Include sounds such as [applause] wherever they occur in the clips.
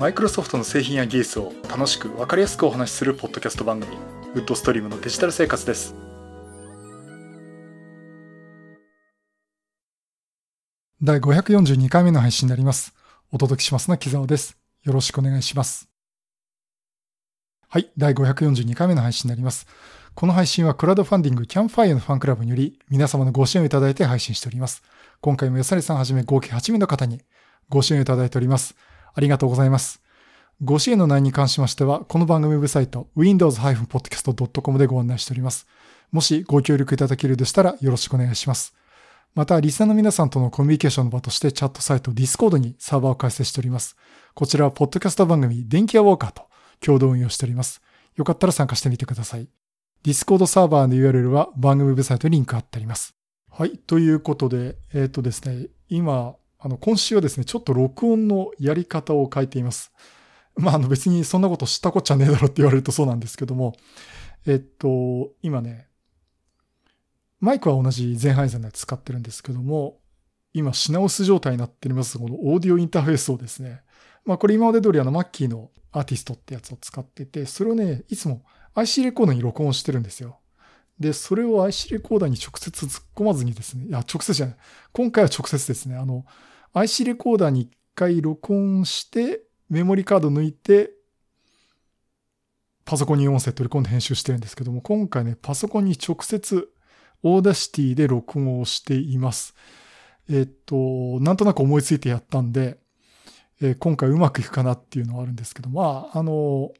マイクロソフトの製品や技術を楽しく分かりやすくお話しするポッドキャスト番組ウッドストリームのデジタル生活です。第542回目の配信になります。お届けしますのは木沢です。よろしくお願いします。はい第542回目の配信になります。この配信はクラウドファンディングキャンファイアのファンクラブにより皆様のご支援をいただいて配信しております。今回もよさりさんはじめ合計8名の方にご支援をいただいております。ありがとうございます。ご支援の内容に関しましては、この番組ウェブサイト、windows-podcast.com でご案内しております。もしご協力いただけるでしたらよろしくお願いします。また、リスナーの皆さんとのコミュニケーションの場としてチャットサイト Discord にサーバーを開設しております。こちらは、ポッドキャスト番組、電気屋ウォーカーと共同運用しております。よかったら参加してみてください。Discord サーバーの URL は番組ウェブサイトにリンク貼ってあります。はい。ということで、えっ、ー、とですね、今、あの、今週はですね、ちょっと録音のやり方を変えています。まあ、あの別にそんなこと知ったこっちゃねえだろって言われるとそうなんですけども、えっと、今ね、マイクは同じゼンハイザーのやつ使ってるんですけども、今品薄状態になっております、このオーディオインターフェースをですね、まあこれ今まで通りあのマッキーのアーティストってやつを使ってて、それをね、いつも IC レコーダーに録音してるんですよ。で、それを IC レコーダーに直接突っ込まずにですね、いや、直接じゃない。今回は直接ですね、あの、IC レコーダーに一回録音して、メモリカード抜いて、パソコンに音声取り込んで編集してるんですけども、今回ね、パソコンに直接 Audacity で録音をしています。えっと、なんとなく思いついてやったんで、えー、今回うまくいくかなっていうのはあるんですけど、まあ、あの、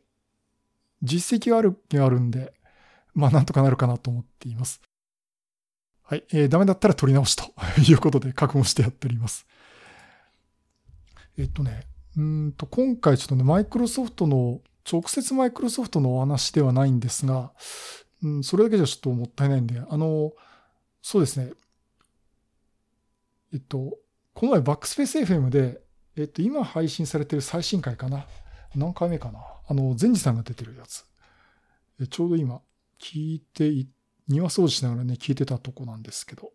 実績があるあるんで、まあなんとかなるかなと思っています。はい。えー、ダメだったら取り直しということで覚悟してやっております。えっとね、うんと、今回ちょっとね、マイクロソフトの、直接マイクロソフトのお話ではないんですが、うん、それだけじゃちょっともったいないんで、あの、そうですね。えっと、この前バックスペース FM で、えっと、今配信されてる最新回かな？何回目かな？あの、善治さんが出てるやつ。ちょうど今、聞いて庭掃除しながらね、聞いてたとこなんですけど、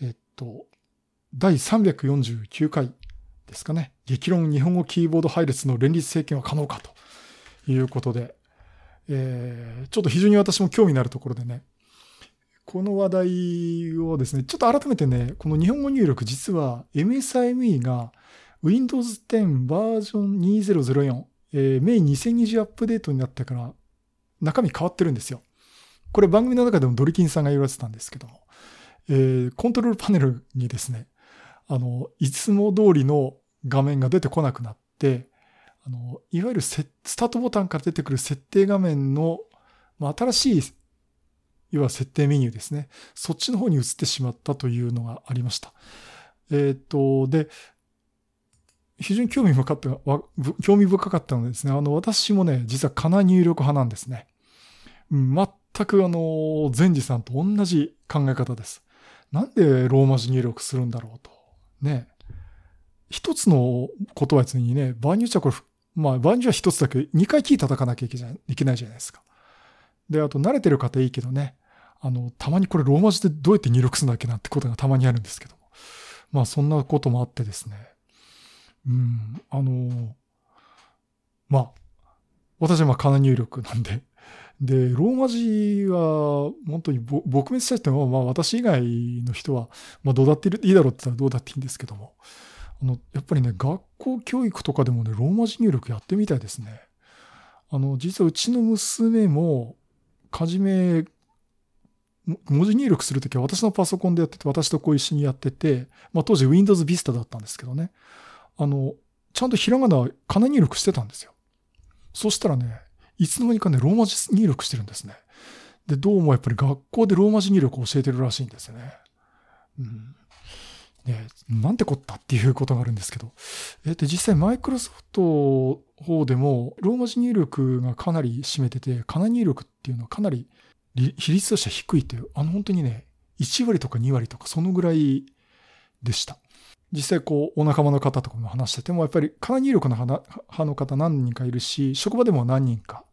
えっと、第349回ですかね。激論日本語キーボード配列の連立政権は可能かということで、えー、ちょっと非常に私も興味のあるところでね、この話題をですね、ちょっと改めてね、この日本語入力実は MSIME が Windows 10バージョン2004、えー、メイン2020アップデートになってから中身変わってるんですよ。これ番組の中でもドリキンさんが言われてたんですけども、えー、コントロールパネルにですね、あの、いつも通りの画面が出てこなくなって、あの、いわゆるスタートボタンから出てくる設定画面の、まあ、新しい、いわゆる設定メニューですね。そっちの方に移ってしまったというのがありました。えっ、と、で、非常に興味深かった、興味深かったのですね。あの、私もね、実はかな入力派なんですね。うん、全くあの、善治さんと同じ考え方です。なんでローマ字入力するんだろうと。ね。一つのことは別にね、場合によってはこれ、まあ場合には一つだけ、二回キー叩かなきゃいけないじゃないですか。で、あと慣れてる方いいけどね、あの、たまにこれローマ字でどうやって入力するんだっけなってことがたまにあるんですけども。まあそんなこともあってですね。うん、あの、まあ、私はまあ、かな入力なんで、で、ローマ字は、本当に撲滅したいっても、まあ私以外の人は、まあどうだっていいだろうって言ったらどうだっていいんですけども、あの、やっぱりね、学校教育とかでもね、ローマ字入力やってみたいですね。あの、実はうちの娘も、はじめ、文字入力するときは私のパソコンでやってて、私とこう一緒にやってて、まあ当時 Windows Vista だったんですけどね、あの、ちゃんとひらがな、かな入力してたんですよ。そしたらね、いつの間にかね、ローマ字入力してるんですね。で、どうもやっぱり学校でローマ字入力を教えてるらしいんですよね。うん。ね、なんてこったっていうことがあるんですけど。え、で、実際マイクロソフト方でも、ローマ字入力がかなり占めてて、かな入力っていうのはかなり比率としては低いっていう、あの本当にね、1割とか2割とかそのぐらいでした。実際こう、お仲間の方とかも話してても、やっぱりかな入力の派の方何人かいるし、職場でも何人か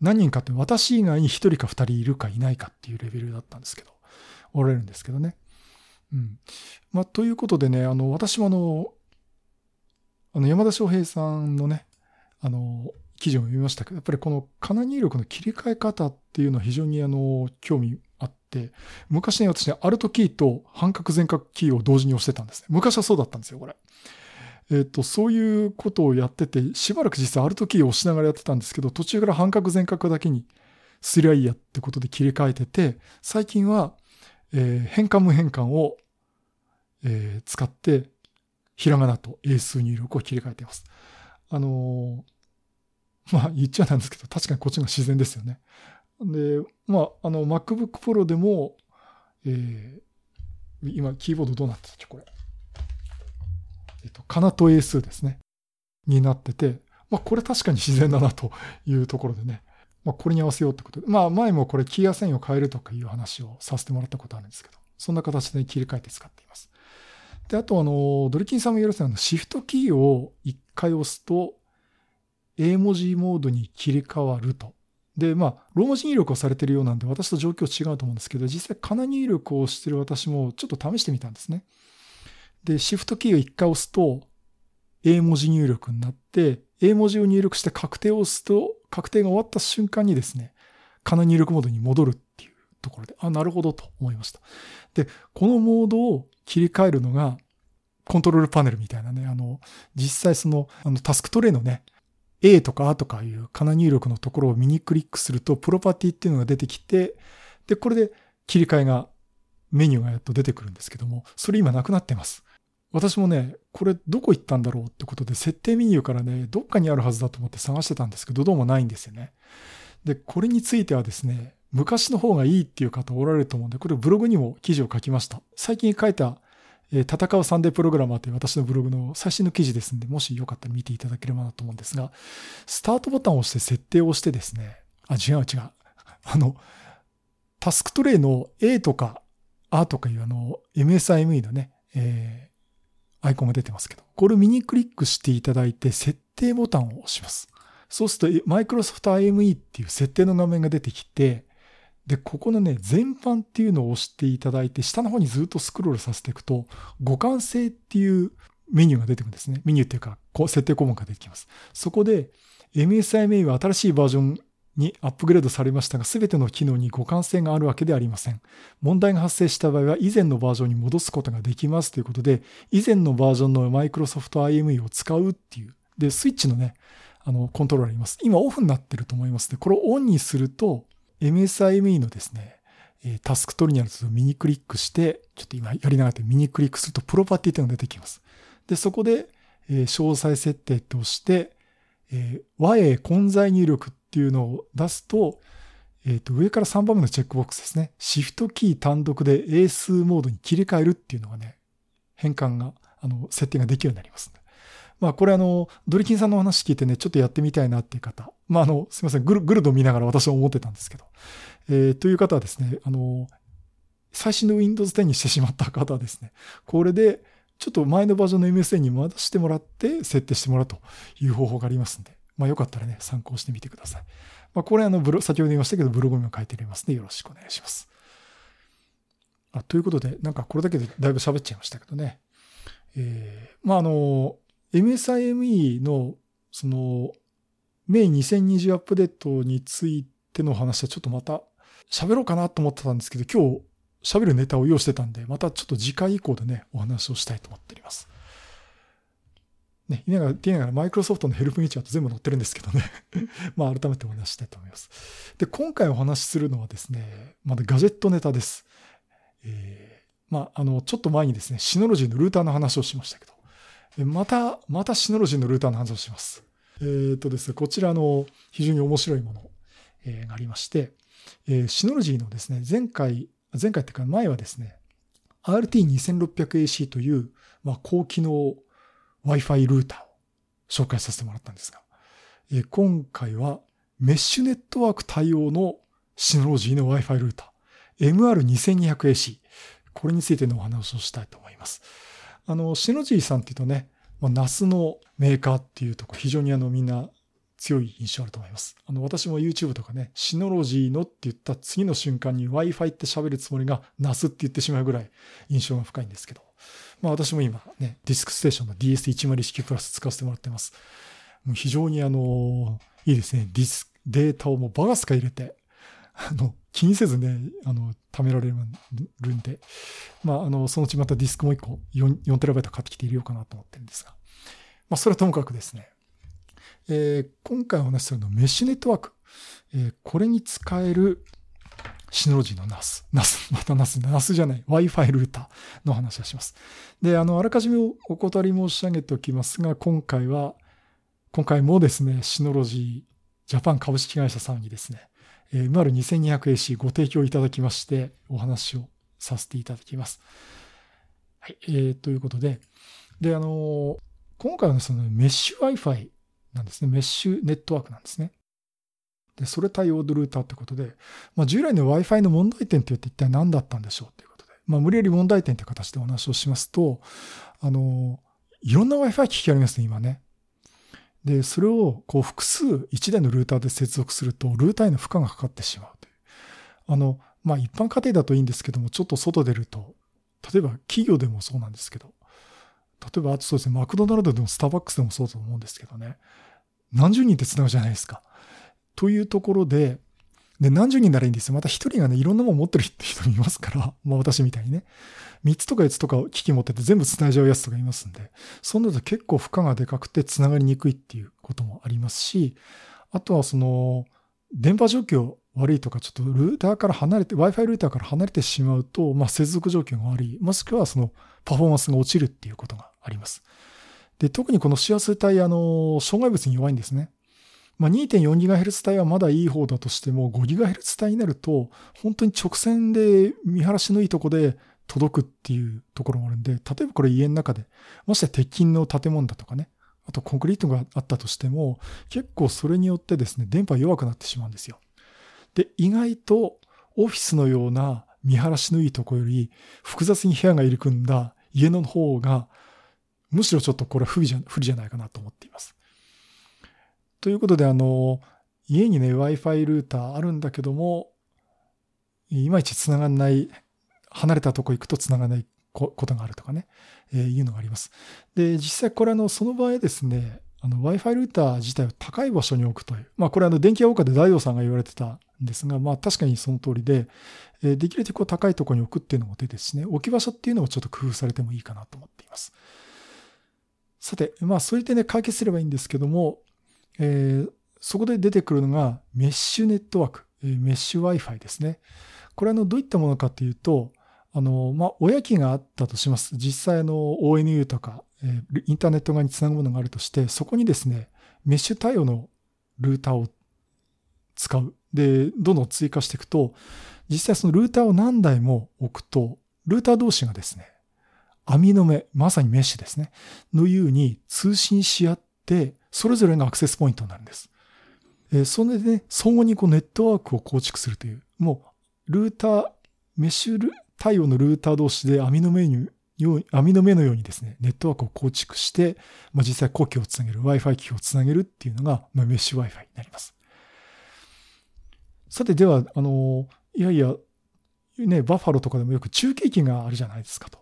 何人かって私以外に1人か2人いるかいないかっていうレベルだったんですけど、おられるんですけどね。うん。まあ、ということでね、あの、私もあの、あの、山田翔平さんのね、あの、記事を読みましたけど、やっぱりこのカナ入力の切り替え方っていうのは非常にあの、興味あって、昔ね、私ね、アルトキーと半角全角キーを同時に押してたんですね。昔はそうだったんですよ、これ。えっ、と、そういうことをやってて、しばらく実際アルトキーを押しながらやってたんですけど、途中から半角全角だけにすりゃいいやってことで切り替えてて、最近は、えー、変換無変換を、えー、使って、ひらがなと英数入力を切り替えています。あのー、まあ言っちゃなんですけど、確かにこっちが自然ですよね。で、まあ、あの、MacBook Pro でも、えー、今、キーボードどうなってたっけ、これ。えっと、カナと英数ですね。になってて、まあ、これ確かに自然だなというところでね。まあ、これに合わせようってことで。まあ、前もこれ、キーア線を変えるとかいう話をさせてもらったことあるんですけど、そんな形で切り替えて使っています。で、あと、あの、ドリキンさんもよろしいのシフトキーを一回押すと、英文字モードに切り替わるとで、まあ、ローマ字入力をされているようなんで、私と状況違うと思うんですけど、実際、カナ入力をしてる私もちょっと試してみたんですね。で、シフトキーを一回押すと、英文字入力になって、英文字を入力して確定を押すと、確定が終わった瞬間にですね、カナ入力モードに戻るっていうところで、あ、なるほどと思いました。で、このモードを切り替えるのが、コントロールパネルみたいなね、あの、実際その、あの、タスクトレイのね、A とか A とかいうカナ入力のところを右クリックすると、プロパティっていうのが出てきて、で、これで切り替えが、メニューがやっと出てくるんですけども、それ今なくなってます。私もね、これどこ行ったんだろうってことで、設定メニューからね、どっかにあるはずだと思って探してたんですけど、どうもないんですよね。で、これについてはですね、昔の方がいいっていう方おられると思うんで、これブログにも記事を書きました。最近書いたえ戦うサンデープログラマーという私のブログの最新の記事ですんで、もしよかったら見ていただければなと思うんですが、スタートボタンを押して設定をしてですね、あ、違う違う。[laughs] あの、タスクトレイの A とか A とかいうあの、MSIME のね、えー、アイコンが出てますけど、これを右クリックしていただいて、設定ボタンを押します。そうすると、Microsoft IME っていう設定の画面が出てきて、で、ここのね、全般っていうのを押していただいて、下の方にずっとスクロールさせていくと、互換性っていうメニューが出てくるんですね。メニューっていうか、こう設定項目が出てきます。そこで、MSIMA は新しいバージョンにアップグレードされましたが、すべての機能に互換性があるわけではありません。問題が発生した場合は、以前のバージョンに戻すことができますということで、以前のバージョンの Microsoft IME を使うっていう。で、スイッチのね、あの、コントローラーあります。今オフになってると思いますで、これをオンにすると、MSIME のですね、タスクトリにあるとミニクリックして、ちょっと今やりながらミニクリックするとプロパティっていうのが出てきます。で、そこで、詳細設定として、え和英混在入力ていうのを出すと、えっ、ー、と、上から3番目のチェックボックスですね。シフトキー単独で英数モードに切り替えるっていうのがね、変換が、あの、設定ができるようになります、ね。まあ、これあの、ドリキンさんの話聞いてね、ちょっとやってみたいなっていう方、まあ、あの、すいません、ぐる、ぐると見ながら私は思ってたんですけど、えー、という方はですね、あの、最新の Windows 10にしてしまった方はですね、これで、ちょっと前のバージョンの MSN に戻してもらって、設定してもらうという方法がありますんで、まあ、よかったらね、参考してみてください。まあ、これあの、ブロ、先ほど言いましたけど、ブログにも書いてありますので、よろしくお願いします。あということで、なんかこれだけでだいぶ喋っちゃいましたけどね。えー、まあ、あの、MSIME の、その、メイ2020アップデートについての話はちょっとまた喋ろうかなと思ってたんですけど、今日喋るネタを用意してたんで、またちょっと次回以降でね、お話をしたいと思っております。ね、言いながら、言いながら、マイクロソフトのヘルプミーチャーと全部載ってるんですけどね [laughs] まあ、改めてお話したいと思います。で、今回お話しするのはですね、まだガジェットネタです。えー、まあ、あの、ちょっと前にですね、シノロジーのルーターの話をしましたけど、また、またシノロジーのルーターの話をします。えっ、ー、とですね、こちらの非常に面白いものがありまして、えシノロジーのですね、前回、前回っていうか前はですね、RT2600AC という、まあ、高機能 Wi-Fi ルーターを紹介させてもらったんですが、え今回はメッシュネットワーク対応のシノロジーの Wi-Fi ルーター、MR2200AC、これについてのお話をしたいと思います。あの、シノジーさんっていうとね、まあ、ナスのメーカーっていうとこ非常にあのみんな強い印象あると思います。あの、私も YouTube とかね、シノロジーのって言った次の瞬間に Wi-Fi って喋るつもりがナスって言ってしまうぐらい印象が深いんですけど。まあ私も今ね、ディスクステーションの DS101 プラス使わせてもらってます。もう非常にあの、いいですね。ディス、データをもうバガスカ入れて、あの、気にせずね、あの、貯められるんで、まあ、あの、そのうちまたディスクもう一個4、4テラバイト買ってきて入れようかなと思ってるんですが。まあ、それはともかくですね。えー、今回お話しするのはメッシュネットワーク。えー、これに使えるシノロジーの NAS。NAS、また NAS、NAS じゃない、Wi-Fi ルーターの話をします。で、あの、あらかじめお断り申し上げておきますが、今回は、今回もですね、シノロジージャパン株式会社さんにですね、えー、MR2200AC ご提供いただきまして、お話をさせていただきます。はい、えー、ということで、で、あの、今回はそのメッシュ Wi-Fi なんですね。メッシュネットワークなんですね。で、それ対応ルーターってことで、まあ、従来の Wi-Fi の問題点って一体何だったんでしょうっていうことで、まあ、無理やり問題点という形でお話をしますと、あの、いろんな Wi-Fi 機器ありますね、今ね。で、それをこう複数1台のルーターで接続すると、ルーターへの負荷がかかってしまうという。あの、まあ一般家庭だといいんですけども、ちょっと外出ると、例えば企業でもそうなんですけど、例えばあとそうですね、マクドナルドでもスターバックスでもそうだと思うんですけどね、何十人って繋ぐじゃないですか。というところで、で、何十人ならいいんですよ。また一人がね、いろんなもの持ってる人いますから、[laughs] まあ私みたいにね。三つとか四つとか機器持ってて全部繋いじゃうやつとかいますんで、そんなと結構負荷がでかくて繋がりにくいっていうこともありますし、あとはその、電波状況悪いとか、ちょっとルーターから離れて、Wi-Fi ルーターから離れてしまうと、まあ接続状況が悪い、もしくはそのパフォーマンスが落ちるっていうことがあります。で、特にこのシアス帯、あの、障害物に弱いんですね。まあ、2.4GHz 帯はまだいい方だとしても、5GHz 帯になると、本当に直線で見晴らしのいいとこで届くっていうところもあるんで、例えばこれ家の中で、もし鉄筋の建物だとかね、あとコンクリートがあったとしても、結構それによってですね、電波弱くなってしまうんですよ。で、意外とオフィスのような見晴らしのいいとこより、複雑に部屋が入り組んだ家の方が、むしろちょっとこれ不利じゃ不利じゃないかなと思っています。ということで、あの、家にね、Wi-Fi ルーターあるんだけども、いまいち繋がんない、離れたとこ行くと繋がないことがあるとかね、えー、いうのがあります。で、実際これあの、その場合ですね、あの、Wi-Fi ルーター自体を高い場所に置くという。まあ、これあの、電気屋ウォーカーで大王さんが言われてたんですが、まあ、確かにその通りで、えー、できるだけこう高いとこに置くっていうのも手ですしね、置き場所っていうのもちょっと工夫されてもいいかなと思っています。さて、まあ、そういってね、解決すればいいんですけども、えー、そこで出てくるのがメッシュネットワーク、えー、メッシュ Wi-Fi ですね。これはどういったものかというと、あの、まあ、親機があったとします。実際の ONU とか、えー、インターネット側につなぐものがあるとして、そこにですね、メッシュ対応のルーターを使う。で、どんどん追加していくと、実際そのルーターを何台も置くと、ルーター同士がですね、網の目、まさにメッシュですね、のように通信し合って、それぞれがアクセスポイントになるんです。えー、それでね、相互にこうネットワークを構築するという、もう、ルーター、メッシュル対応のルーター同士で網の目に網の目のようにですね、ネットワークを構築して、まあ、実際呼気をつなげる、Wi-Fi 機器をつなげるっていうのが、まあ、メッシュ Wi-Fi になります。さて、では、あの、いやいや、ね、バッファローとかでもよく中継機があるじゃないですかと。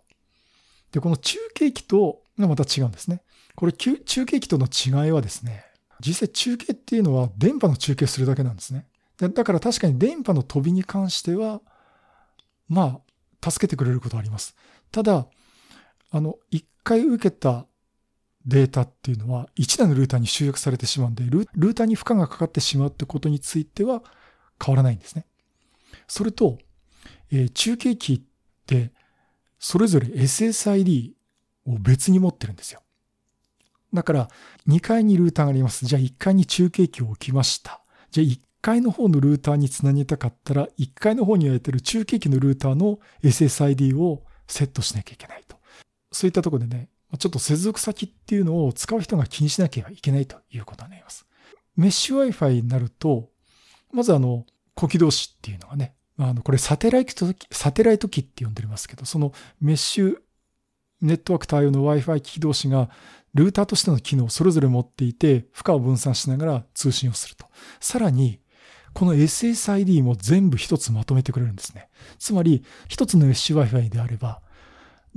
で、この中継機とがまた違うんですね。これ中継機との違いはですね、実際中継っていうのは電波の中継するだけなんですね。だから確かに電波の飛びに関しては、まあ、助けてくれることはあります。ただ、あの、一回受けたデータっていうのは、一台のルーターに集約されてしまうんで、ルーターに負荷がかかってしまうってことについては変わらないんですね。それと、えー、中継機って、それぞれ SSID を別に持ってるんですよ。だから、2階にルーターがあります。じゃあ1階に中継機を置きました。じゃあ1階の方のルーターにつなげたかったら、1階の方にやれてる中継機のルーターの SSID をセットしなきゃいけないと。そういったところでね、ちょっと接続先っていうのを使う人が気にしなければいけないということになります。メッシュ Wi-Fi になると、まずあの、呼気同士っていうのがね、あの、これサテライト、サテライト機って呼んでますけど、そのメッシュネットワーク対応の Wi-Fi 機器同士がルーターとしての機能をそれぞれ持っていて、負荷を分散しながら通信をすると。さらに、この SSID も全部一つまとめてくれるんですね。つまり、一つの SC Wi-Fi であれば、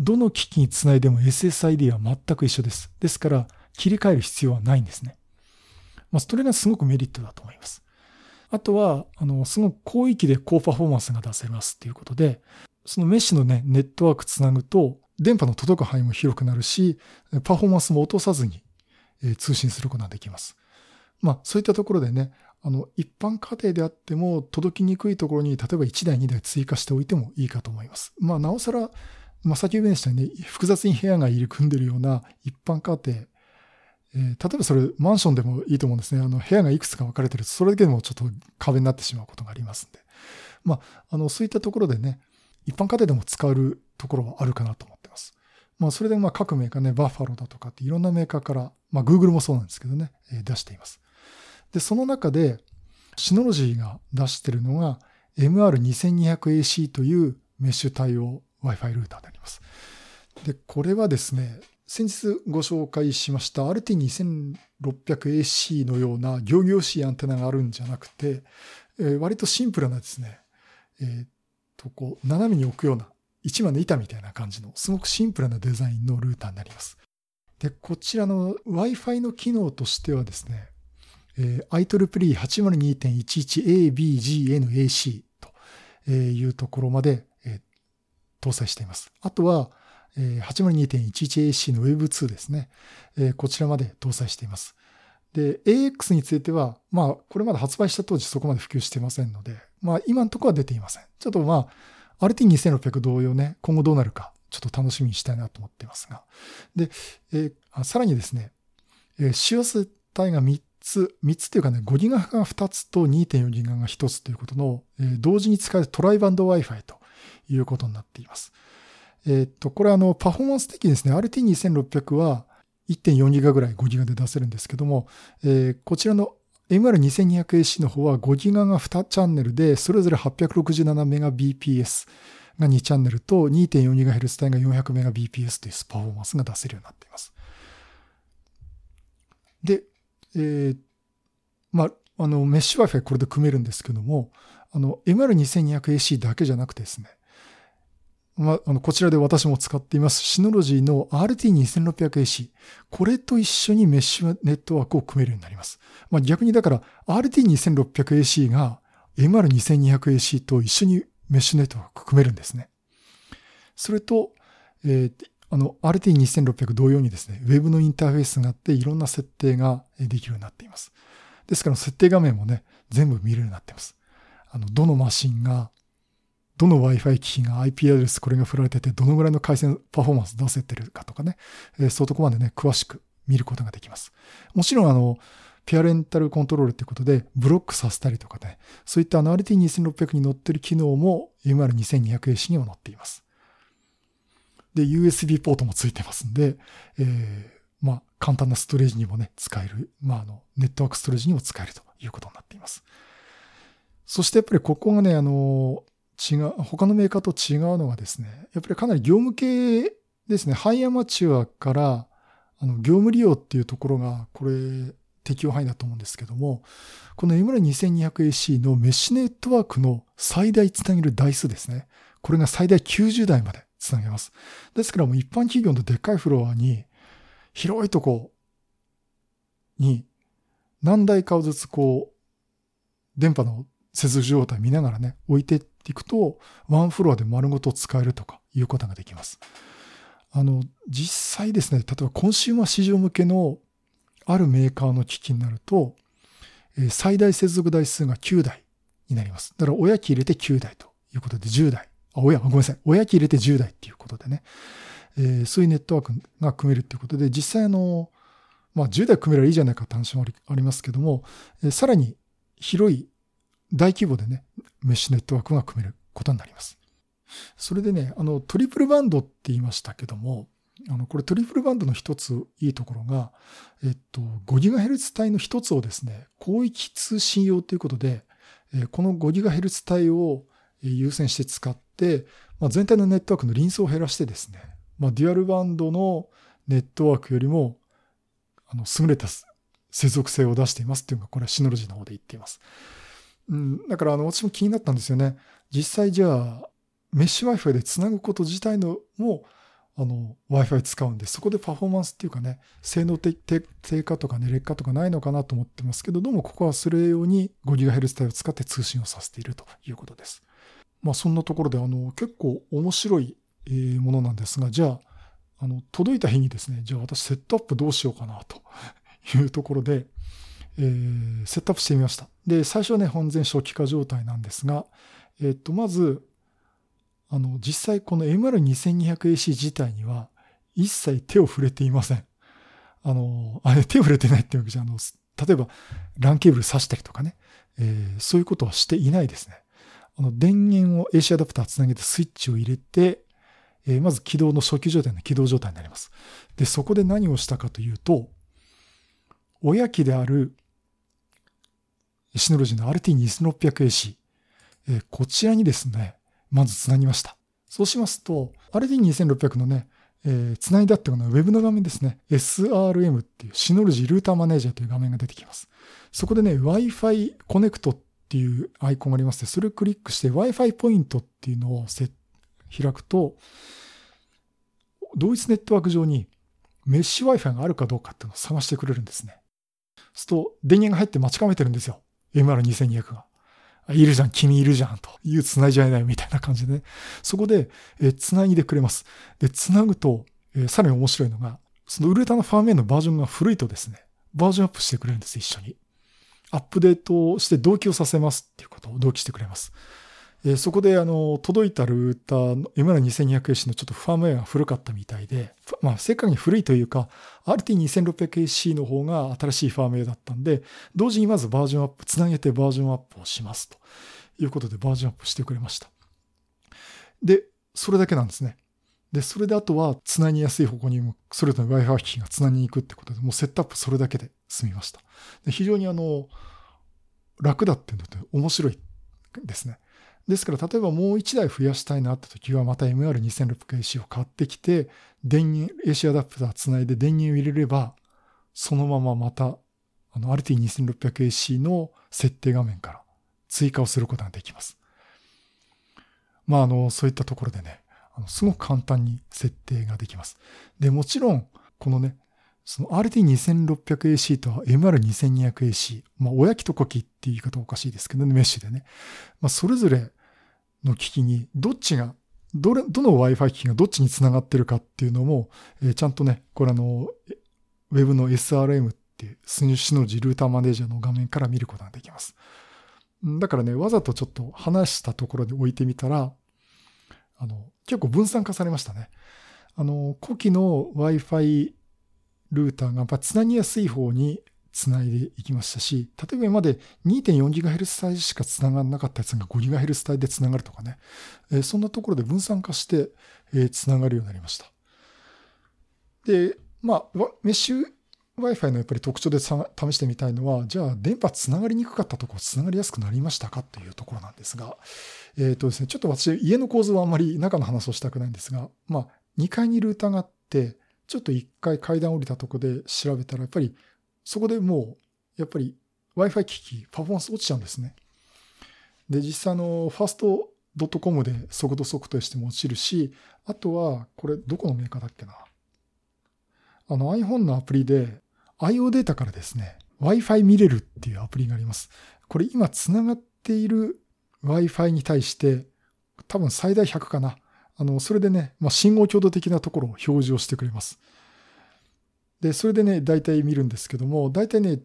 どの機器につないでも SSID は全く一緒です。ですから、切り替える必要はないんですね。まあ、それがすごくメリットだと思います。あとは、あの、すごく広域で高パフォーマンスが出せますっていうことで、そのメッシュのね、ネットワークつなぐと、電波の届く範囲も広くなるし、パフォーマンスも落とさずに、え通信することができます。まあ、そういったところでね、あの、一般家庭であっても届きにくいところに、例えば1台、2台追加しておいてもいいかと思います。まあ、なおさら、まあ、先ほど言いましたよね、複雑に部屋が入り組んでるような一般家庭、えー、例えばそれマンションでもいいと思うんですね。あの、部屋がいくつか分かれてると、それだけでもちょっと壁になってしまうことがありますんで。まあ、あの、そういったところでね、一般家庭でも使えるところはあるかなと思ってます。まあ、それでまあ各メーカーね、バッファローだとかっていろんなメーカーから、まあ、Google もそうなんですけどね、出しています。で、その中で、シノロジーが出してるのが MR2200AC というメッシュ対応 Wi-Fi ルーターであります。で、これはですね、先日ご紹介しました RT2600AC のような行々しいアンテナがあるんじゃなくて、えー、割とシンプルなですね、えー、と、こう、斜めに置くような一枚の板みたいな感じの、すごくシンプルなデザインのルーターになります。で、こちらの Wi-Fi の機能としてはですね、えー、IEEE802.11abgnac というところまで、えー、搭載しています。あとは、えー、802.11ac の Web2 ですね、えー、こちらまで搭載しています。で、AX については、まあ、これまだ発売した当時そこまで普及していませんので、まあ、今のところは出ていません。ちょっとまあ、RT2600 同様ね、今後どうなるか、ちょっと楽しみにしたいなと思っていますが。で、えー、さらにですね、えー、シオス帯が3つ、3つっていうかね、5ギガが2つと2.4ギガが1つということの、えー、同時に使えるトライバンド Wi-Fi ということになっています。えっと、これあの、パフォーマンス的にですね、RT2600 は1.4ギガぐらい5ギガで出せるんですけども、えー、こちらの MR2200AC の方は5ギガが2チャンネルで、それぞれ 867Mbps が2チャンネルと 2.4GHz 帯が 400Mbps というパフォーマンスが出せるようになっています。で、えー、まあ、あの、メッシュ Wi-Fi これで組めるんですけども、あの、MR2200AC だけじゃなくてですね、まあ、あの、こちらで私も使っています、シノロジーの RT2600AC。これと一緒にメッシュネットワークを組めるようになります。まあ、逆にだから RT2600AC が MR2200AC と一緒にメッシュネットワーク組めるんですね。それと、えー、あの、RT2600 同様にですね、Web のインターフェースがあっていろんな設定ができるようになっています。ですから設定画面もね、全部見れるようになっています。あの、どのマシンがどの Wi-Fi 機器が IP アドレスこれが振られてて、どのぐらいの回線パフォーマンス出せてるかとかね、えー、そういうとこまでね、詳しく見ることができます。もちろん、あの、ペアレンタルコントロールってことで、ブロックさせたりとかね、そういったあの RT2600 に載ってる機能も UMR2200AC にも載っています。で、USB ポートもついてますんで、えー、まあ、簡単なストレージにもね、使える、まあ、あの、ネットワークストレージにも使えるということになっています。そしてやっぱりここがね、あの、違う、他のメーカーと違うのがですね、やっぱりかなり業務系ですね、ハイアマチュアからあの業務利用っていうところが、これ適用範囲だと思うんですけども、この M2200AC のメッシュネットワークの最大つなげる台数ですね。これが最大90台までつなげます。ですからもう一般企業のでっかいフロアに、広いとこに何台かをずつこう、電波の接続状態見ながらね、置いていくと、ワンフロアで丸ごと使えるとかいうことができます。あの、実際ですね、例えばコンシューマー市場向けのあるメーカーの機器になると、最大接続台数が9台になります。だから親機入れて9台ということで10台。あ、親、ごめんなさい。親機入れて10台っていうことでね、えー、そういうネットワークが組めるっていうことで、実際あの、まあ10台組めればいいじゃないかって話もありますけども、えー、さらに広い大規模でね、メッシュネットワークが組めることになります。それでね、あの、トリプルバンドって言いましたけども、あの、これトリプルバンドの一ついいところが、えっと、5GHz 帯の一つをですね、広域通信用ということで、この 5GHz 帯を優先して使って、まあ、全体のネットワークの輪数を減らしてですね、まあ、デュアルバンドのネットワークよりも、あの、優れた接続性を出していますっていうのが、これはシノロジーの方で言っています。うん、だからあの私も気になったんですよね。実際じゃあ、メッシュ Wi-Fi でつなぐこと自体のも、あの、Wi-Fi 使うんで、そこでパフォーマンスっていうかね、性能低下とかね、劣化とかないのかなと思ってますけど、どうもここはそれ用に 5GHz 帯を使って通信をさせているということです。まあそんなところで、あの、結構面白いものなんですが、じゃあ、あの、届いた日にですね、じゃあ私セットアップどうしようかなというところで、えー、セットアップしてみました。で、最初はね、本然初期化状態なんですが、えっと、まず、あの、実際この MR2200AC 自体には一切手を触れていません。あの、あれ手を触れてないっていうわけじゃ、あの、例えば LAN ケーブル挿したりとかね、えー、そういうことはしていないですね。あの、電源を AC アダプターつなげてスイッチを入れて、えー、まず起動の初期状態の起動状態になります。で、そこで何をしたかというと、親機であるシノロジーの RT2600AC、えー、こちらにですね、まずつなぎました。そうしますと、RD2600 のね、えー、つないだっていうのは Web の画面ですね。SRM っていうシノロジールーターマネージャーという画面が出てきます。そこでね、Wi-Fi コネクトっていうアイコンがありまして、それをクリックして Wi-Fi ポイントっていうのを開くと、同一ネットワーク上にメッシュ Wi-Fi があるかどうかっていうのを探してくれるんですね。そうすると、電源が入って待ち構えてるんですよ。MR2200 が。いるじゃん、君いるじゃん、という繋いじゃいないみたいな感じでね。そこで、えー、繋いでくれます。で、繋ぐと、えー、さらに面白いのが、そのウルタのファーメンのバージョンが古いとですね、バージョンアップしてくれるんです、一緒に。アップデートして同期をさせますっていうことを同期してくれます。えー、そこで、あの、届いたルーターの MR2200AC のちょっとファームウェアが古かったみたいで、まあ、せっかくに古いというか、RT2600AC の方が新しいファームウェアだったんで、同時にまずバージョンアップ、つなげてバージョンアップをしますということでバージョンアップしてくれました。で、それだけなんですね。で、それであとは、つなぎやすい方向にも、それぞれの Wi-Fi 機器がつなぎに行くってことで、もうセットアップそれだけで済みました。で非常にあの、楽だっていうのって面白いですね。ですから、例えばもう1台増やしたいなって時は、また MR2600AC を買ってきて、電源、AC アダプターつないで電源を入れれば、そのまままた、あの、RT2600AC の設定画面から追加をすることができます。まあ、あの、そういったところでね、あのすごく簡単に設定ができます。で、もちろん、このね、その RT2600AC と MR2200AC、まあ、親機と子機っていう言い方おかしいですけどね、メッシュでね。まあ、それぞれの機器にどっちが、どれ、どの Wi-Fi 機器がどっちにつながってるかっていうのも、えー、ちゃんとね、これあの、Web の SRM っていう、スニュシノジルーターマネージャーの画面から見ることができます。だからね、わざとちょっと離したところで置いてみたら、あの、結構分散化されましたね。あの、古希の Wi-Fi ルーターがやっぱつなぎやすい方につないでいきましたし、例えば今まで 2.4GHz 帯しかつながらなかったやつが 5GHz 帯でつながるとかね、え、そんなところで分散化して、え、つながるようになりました。で、まあ、メッシュ Wi-Fi のやっぱり特徴で試してみたいのは、じゃあ電波つながりにくかったところつながりやすくなりましたかというところなんですが、えっ、とですね、ちょっと私家の構造はあんまり中の話をしたくないんですが、まあ2階にルーターがあって、ちょっと1階階段降りたところで調べたら、やっぱりそこでもう、やっぱり Wi-Fi 機器、パフォーマンス落ちちゃうんですね。で、実際のファーストドットコムで速度測定しても落ちるし、あとは、これどこのメーカーだっけな。あの iPhone のアプリで IO データからですね、Wi-Fi 見れるっていうアプリがあります。これ今繋がっている Wi-Fi に対して多分最大100かな。あの、それでね、まあ、信号強度的なところを表示をしてくれます。で、それでね、大体見るんですけども、大体ね、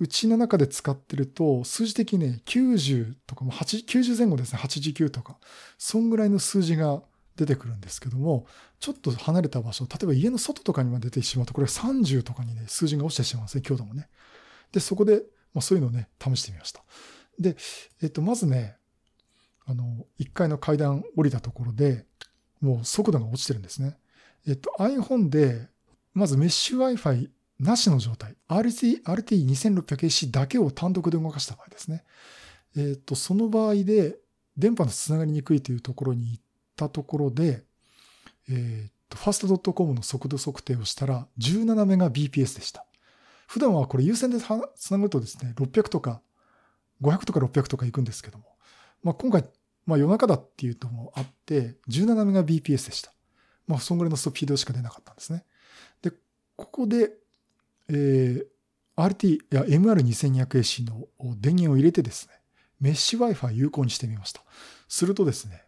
うちの中で使ってると、数字的にね、90とかも、90前後ですね、89とか、そんぐらいの数字が出てくるんですけども、ちょっと離れた場所、例えば家の外とかにまで出てしまうと、これは30とかにね、数字が落ちてしまうんですね、強度もね。で、そこで、まあ、そういうのをね、試してみました。で、えっと、まずね、あの、1階の階段降りたところで、もう速度が落ちてるんですね。えっと、iPhone でまずメッシュ Wi-Fi なしの状態、RT、RT2600AC だけを単独で動かした場合ですね。えっ、ー、と、その場合で、電波のつながりにくいというところに行ったところで、えっ、ー、と、ファスト .com の速度測定をしたら、17メガ BPS でした。普段はこれ有線でつなぐとですね、600とか、500とか600とか行くんですけども、まあ、今回、まあ、夜中だっていうともあって、17メガ BPS でした。まあ、そんぐらいのスピードしか出なかったんですね。ここで、えー、RT や MR2200AC の電源を入れてですね、メッシュ Wi-Fi 有効にしてみました。するとですね、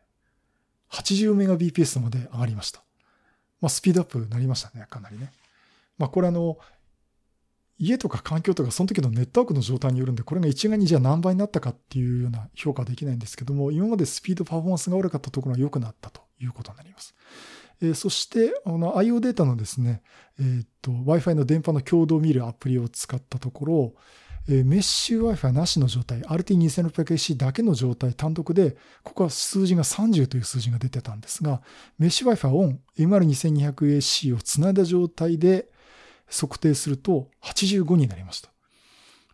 80Mbps まで上がりました。まあ、スピードアップになりましたね、かなりね。まあ、これあの、家とか環境とかその時のネットワークの状態によるんで、これが一概にじゃあ何倍になったかっていうような評価はできないんですけども、今までスピードパフォーマンスが悪かったところが良くなったということになります。え、そして、あの IO データのですね、えー、っと、Wi-Fi の電波の強度を見るアプリを使ったところ、え、メッシュ Wi-Fi なしの状態、RT2600AC だけの状態単独で、ここは数字が30という数字が出てたんですが、メッシュ Wi-Fi オン、MR2200AC をつないだ状態で測定すると85になりました。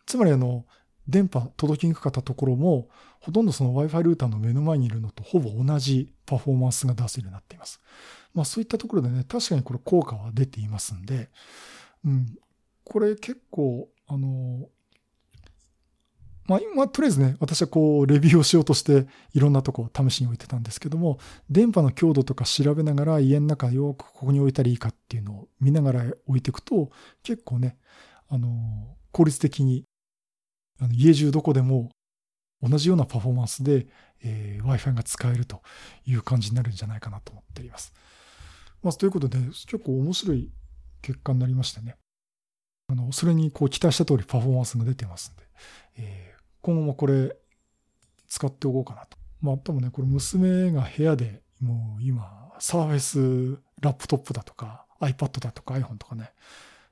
つまりあの、電波届きにくかったところも、ほとんどその Wi-Fi ルーターの目の前にいるのとほぼ同じパフォーマンスが出せるようになっています。まあそういったところでね、確かにこれ効果は出ていますんで、うん、これ結構、あの、まあ、今、とりあえずね、私はこう、レビューをしようとして、いろんなとこを試しに置いてたんですけども、電波の強度とか調べながら、家の中よくここに置いたらいいかっていうのを見ながら置いていくと、結構ね、あの、効率的に、あの家中どこでも同じようなパフォーマンスで、えー、Wi-Fi が使えるという感じになるんじゃないかなと思っています。まあ、ということで、結構面白い結果になりましてね。あの、それにこう期待した通りパフォーマンスが出てますんで、えー、今後もこれ使っておこうかなと。まあ、多分ね、これ娘が部屋でもう今、サーフェスラップトップだとか、iPad だとか iPhone とかね、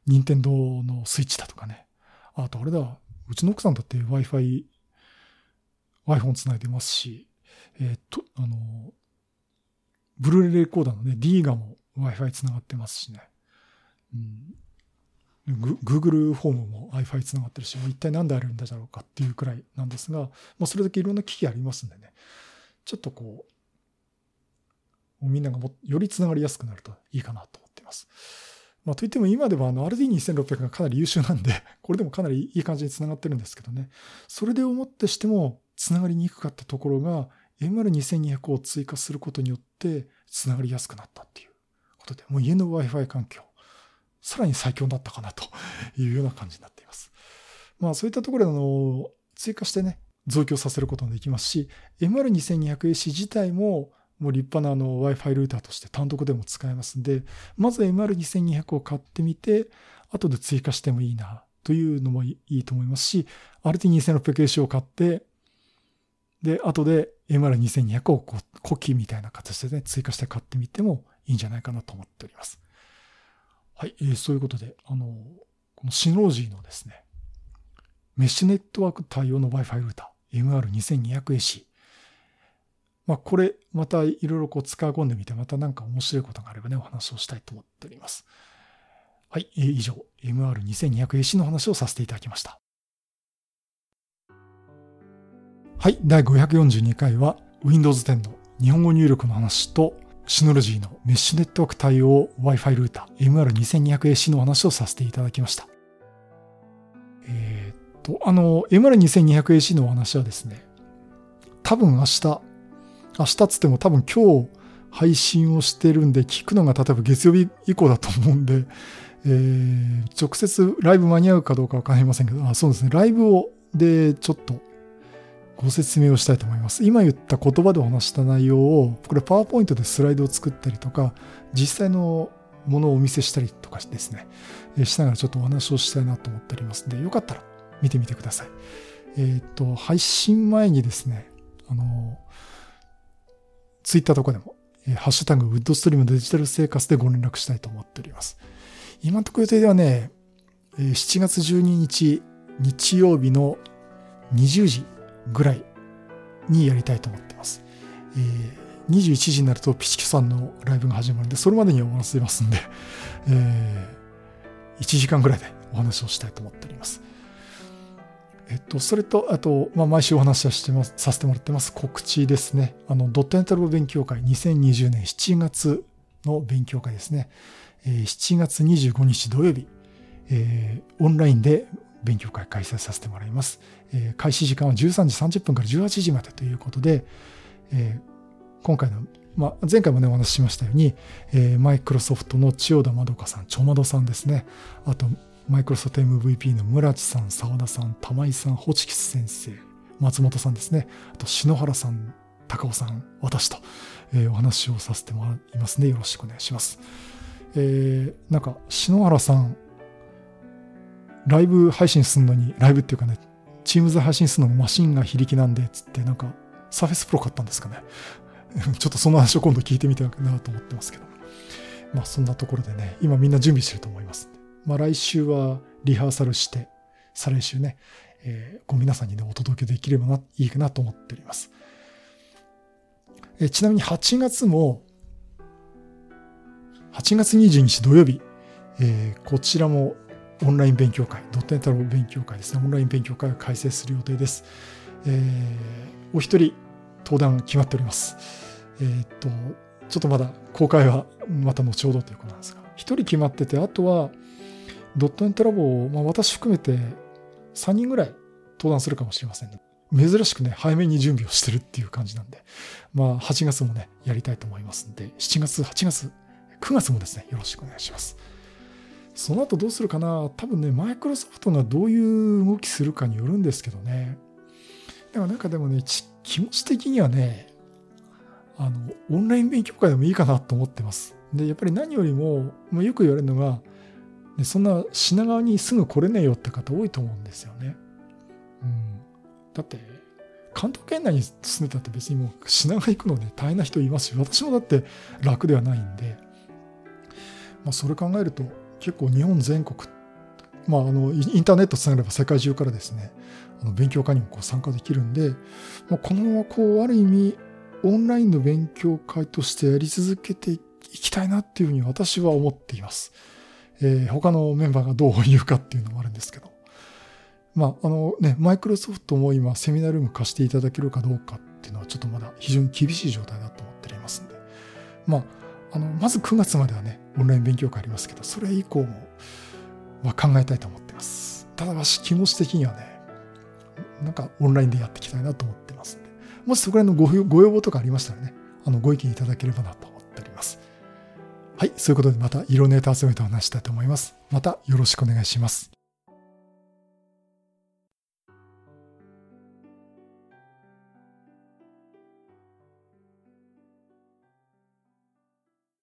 任天堂のスイッチだとかね。あとあれだ、うちの奥さんだって Wi-Fi、iPhone つないでますし、えっ、と、あの、ブルーレイレコーダーのね、D ガも Wi-Fi つながってますしね。うん、Google フォームも Wi-Fi つながってるし、一体何であるんだろうかっていうくらいなんですが、まあ、それだけいろんな機器ありますんでね、ちょっとこう、みんながもよりつながりやすくなるといいかなと思っています。まあ、といっても今ではあの RD2600 がかなり優秀なんで、これでもかなりいい感じにつながってるんですけどね、それで思ってしてもつながりにくかったところが、MR2200 を追加することによってつながりやすくなったっていうことで、もう家の Wi-Fi 環境、さらに最強になったかなというような感じになっています。まあそういったところであの追加してね、増強させることもできますし、MR2200AC 自体ももう立派なあの Wi-Fi ルーターとして単独でも使えますんで、まず MR2200 を買ってみて、後で追加してもいいなというのもいいと思いますし、RT2600AC を買って、で、後で MR2200 をこう、コキみたいな形でね、追加して買ってみてもいいんじゃないかなと思っております。はい、えー、そういうことで、あの、このシノロジーのですね、メッシュネットワーク対応の Wi-Fi ルーター、MR2200AC。まあ、これ、またいろいろこう使い込んでみて、また何か面白いことがあればね、お話をしたいと思っております。はい、えー、以上、MR2200AC の話をさせていただきました。はい、第542回は Windows 10の日本語入力の話とシノロジーのメッシュネットワーク対応 Wi-Fi ルーター MR2200AC の話をさせていただきました。えー、っと、あの、MR2200AC のお話はですね、多分明日、明日つっても多分今日配信をしてるんで、聞くのが例えば月曜日以降だと思うんで、えー、直接ライブ間に合うかどうかわかりませんけど、あそうですね、ライブをでちょっとご説明をしたいと思います。今言った言葉でお話した内容を、これパワーポイントでスライドを作ったりとか、実際のものをお見せしたりとかですね、しながらちょっとお話をしたいなと思っておりますので、よかったら見てみてください。えっ、と、配信前にですね、あの、ツイッターとかでも、ハッシュタグウッドストリームデジタル生活でご連絡したいと思っております。今のところ予定ではね、7月12日日曜日の20時ぐらいにやりたいと思ってます。えー、21時になるとピチキさんのライブが始まるんで、それまでには終わらせますんで、[laughs] えー、1時間ぐらいでお話をしたいと思っております。えっと、それと、あと、まあ、毎週お話はしてます、させてもらってます告知ですね。あの、ドットネットロ勉強会2020年7月の勉強会ですね。えー、7月25日土曜日、えー、オンラインで勉強会開催させてもらいます。えー、開始時間は13時30分から18時までということで、えー、今回のまあ、前回もね、お話ししましたように、えー、マイクロソフトの千代田まどかさん、ちょまどさんですね。あと、マイクロソフト MVP の村地さん、沢田さん、玉井さん、ホチキス先生、松本さんですね。あと、篠原さん、高尾さん、私と、えー、お話をさせてもらいますね。よろしくお願いします。えー、なんか、篠原さん、ライブ配信するのに、ライブっていうかね、チームズ配信するのもマシンが非力なんで、つって、なんか、サーフェスプロ買ったんですかね。[laughs] ちょっとその話を今度聞いてみたいなと思ってますけど。まあそんなところでね、今みんな準備してると思います。まあ来週はリハーサルして、再来週ね、えー、ご皆さんにね、お届けできればな、いいかなと思っております。え、ちなみに8月も、8月22日土曜日、えー、こちらもオンライン勉強会、ドットネタロ勉強会ですね、オンライン勉強会を開催する予定です。えー、お一人登壇決まっております。えー、っと、ちょっとまだ公開はまた後ほどということなんですが、一人決まってて、あとは、ドットネットラボを、まあ、私含めて3人ぐらい登壇するかもしれません、ね。珍しくね、早めに準備をしてるっていう感じなんで、まあ、8月もね、やりたいと思いますんで、7月、8月、9月もですね、よろしくお願いします。その後どうするかな？多分ね、マイクロソフトがどういう動きするかによるんですけどね。だからなんかでもね、気持ち的にはね、あの、オンライン勉強会でもいいかなと思ってます。で、やっぱり何よりも、もよく言われるのが、そんな品川にすぐ来れねえよって方多いと思うんですよね。うん。だって、関東圏内に住んでたって別にもう品川行くので大変な人いますし、私もだって楽ではないんで、まあそれ考えると結構日本全国、まああの、インターネットつながれば世界中からですね、あの勉強会にもこう参加できるんで、まあ、このままこう、ある意味、オンラインの勉強会としてやり続けていきたいなっていうふうに私は思っています。えー、他のメンバーがどう言うかっていうのもあるんですけど。まあ、あのね、マイクロソフトも今セミナールーム貸していただけるかどうかっていうのはちょっとまだ非常に厳しい状態だと思っておりますんで。まあ、あの、まず9月まではね、オンライン勉強会ありますけど、それ以降もは考えたいと思ってます。ただ、私気持ち的にはね、なんかオンラインでやっていきたいなと思ってますんで。もしそこら辺のご要望とかありましたらね、あの、ご意見いただければなと思っております。はい、そういうことでまた色ネタ集めてお話したいと思います。またよろしくお願いします。